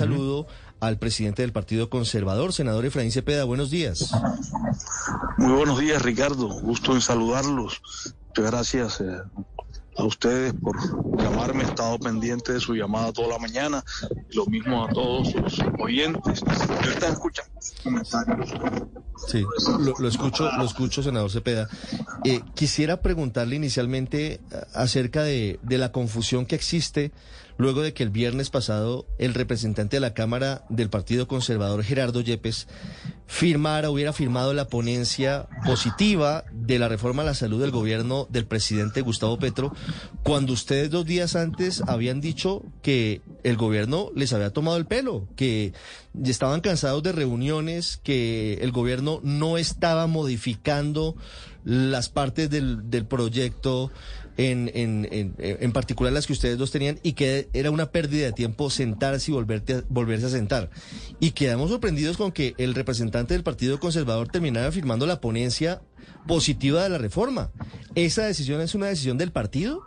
saludo al presidente del Partido Conservador, senador Efraín Cepeda. Buenos días. Muy buenos días, Ricardo. Gusto en saludarlos. Muchas gracias eh, a ustedes por llamarme. He estado pendiente de su llamada toda la mañana. Lo mismo a todos los oyentes. Yo estaba escuchando comentarios. Sí, lo, escucho, lo escucho, senador Cepeda. Eh, quisiera preguntarle inicialmente eh, acerca de, de la confusión que existe luego de que el viernes pasado el representante de la Cámara del Partido Conservador, Gerardo Yepes, firmara, hubiera firmado la ponencia positiva de la reforma a la salud del gobierno del presidente Gustavo Petro, cuando ustedes dos días antes habían dicho que el gobierno les había tomado el pelo, que estaban cansados de reuniones, que el gobierno no estaba modificando las partes del, del proyecto en, en, en, particular las que ustedes dos tenían, y que era una pérdida de tiempo sentarse y volverte volverse a sentar. Y quedamos sorprendidos con que el representante del Partido Conservador terminara firmando la ponencia positiva de la reforma. ¿Esa decisión es una decisión del partido?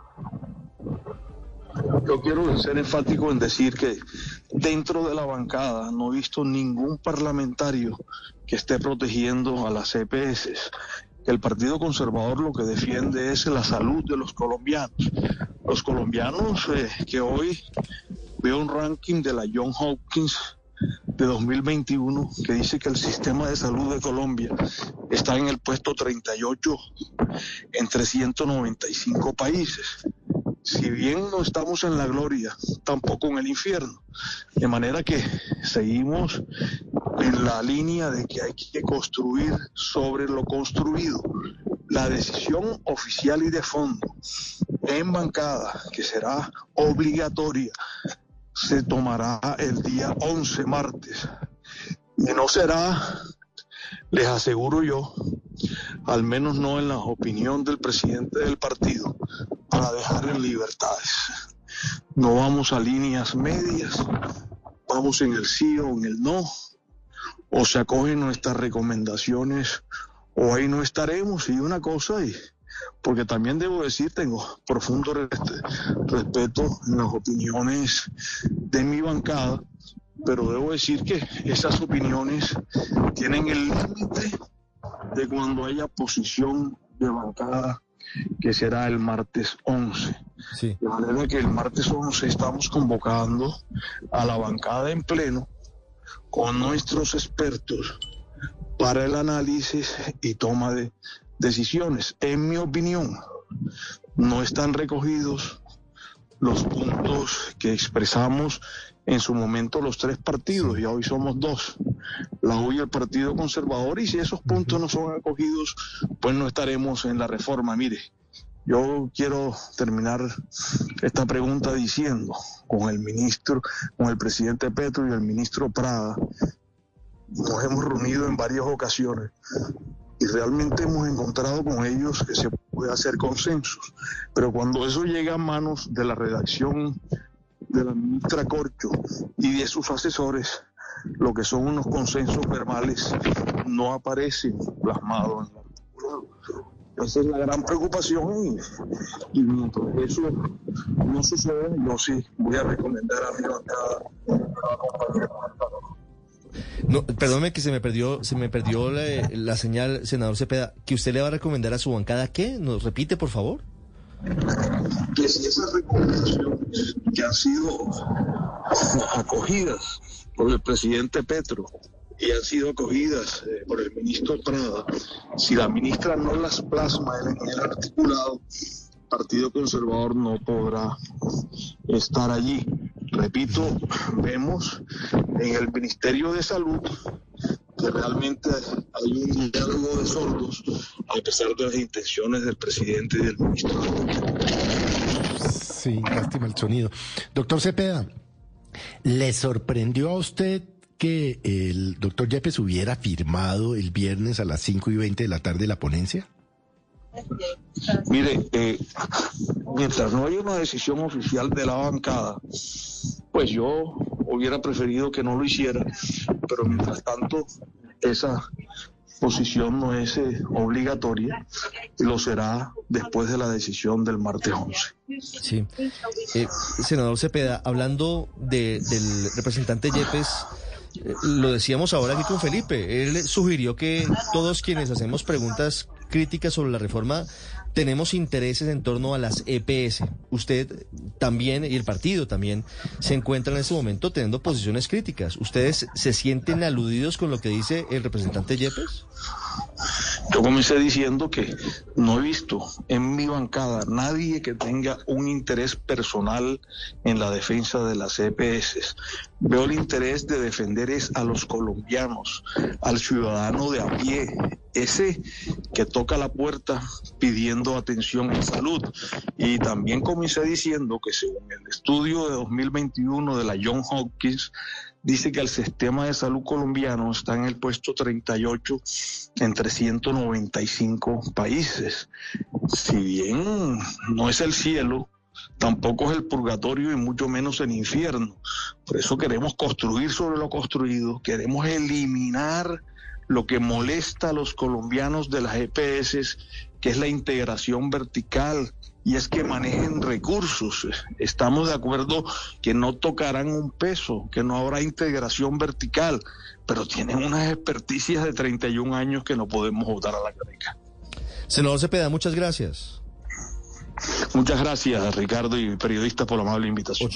Yo quiero ser enfático en decir que dentro de la bancada no he visto ningún parlamentario que esté protegiendo a las EPS el Partido Conservador lo que defiende es la salud de los colombianos. Los colombianos eh, que hoy veo un ranking de la John Hopkins de 2021 que dice que el sistema de salud de Colombia está en el puesto 38 entre 195 países. Si bien no estamos en la gloria, tampoco en el infierno. De manera que seguimos en la línea de que hay que construir sobre lo construido. La decisión oficial y de fondo en bancada, que será obligatoria, se tomará el día 11 martes. Y no será, les aseguro yo, al menos no en la opinión del presidente del partido, para dejar en libertades. No vamos a líneas medias, vamos en el sí o en el no o se acogen nuestras recomendaciones o ahí no estaremos y una cosa y porque también debo decir tengo profundo respeto en las opiniones de mi bancada pero debo decir que esas opiniones tienen el límite de cuando haya posición de bancada que será el martes 11. De manera que el martes 11 estamos convocando a la bancada en pleno con nuestros expertos para el análisis y toma de decisiones. En mi opinión, no están recogidos los puntos que expresamos en su momento los tres partidos, y hoy somos dos, la U y el Partido Conservador, y si esos puntos no son acogidos, pues no estaremos en la reforma. Mire, yo quiero terminar esta pregunta diciendo con el ministro, con el presidente Petro y el ministro Prada, nos hemos reunido en varias ocasiones y realmente hemos encontrado con ellos que se puede hacer consensos. Pero cuando eso llega a manos de la redacción de la ministra Corcho y de sus asesores, lo que son unos consensos verbales no aparecen plasmados en la esa es la gran preocupación y, mientras eso no sucede, yo sí voy a recomendar a mi bancada no, perdóneme que se me perdió, se me perdió la, señal, senador Cepeda, que usted le va a recomendar a su bancada qué? ¿Nos repite, por favor? Que si esas recomendaciones que han sido acogidas por el presidente Petro y han sido acogidas eh, por el ministro Prada, si la ministra no las plasma en el articulado, el Partido Conservador no podrá estar allí. Repito, vemos en el Ministerio de Salud que realmente hay un diálogo de sordos a pesar de las intenciones del presidente y del ministro. Sí, lástima el sonido. Doctor Cepeda, ¿le sorprendió a usted que el doctor Yepes hubiera firmado el viernes a las 5 y 20 de la tarde la ponencia? Mire, eh, mientras no haya una decisión oficial de la bancada, pues yo hubiera preferido que no lo hiciera, pero mientras tanto esa posición no es eh, obligatoria lo será después de la decisión del martes 11. Sí. Eh, senador Cepeda, hablando de, del representante Yepes, eh, lo decíamos ahora aquí con Felipe, él sugirió que todos quienes hacemos preguntas críticas sobre la reforma tenemos intereses en torno a las EPS. Usted también y el partido también se encuentran en este momento teniendo posiciones críticas. ¿Ustedes se sienten aludidos con lo que dice el representante Yepes? Yo comencé diciendo que no he visto en mi bancada nadie que tenga un interés personal en la defensa de las EPS. Veo el interés de defender es a los colombianos, al ciudadano de a pie, ese que toca la puerta pidiendo atención en salud. Y también comencé diciendo que según el estudio de 2021 de la John Hopkins, dice que el sistema de salud colombiano está en el puesto 38 entre 195 países. Si bien no es el cielo, tampoco es el purgatorio y mucho menos el infierno. Por eso queremos construir sobre lo construido, queremos eliminar lo que molesta a los colombianos de las EPS, que es la integración vertical, y es que manejen recursos. Estamos de acuerdo que no tocarán un peso, que no habrá integración vertical, pero tienen unas experticias de 31 años que no podemos votar a la careca. Senador Cepeda, muchas gracias. Muchas gracias, Ricardo y periodista, por la amable invitación.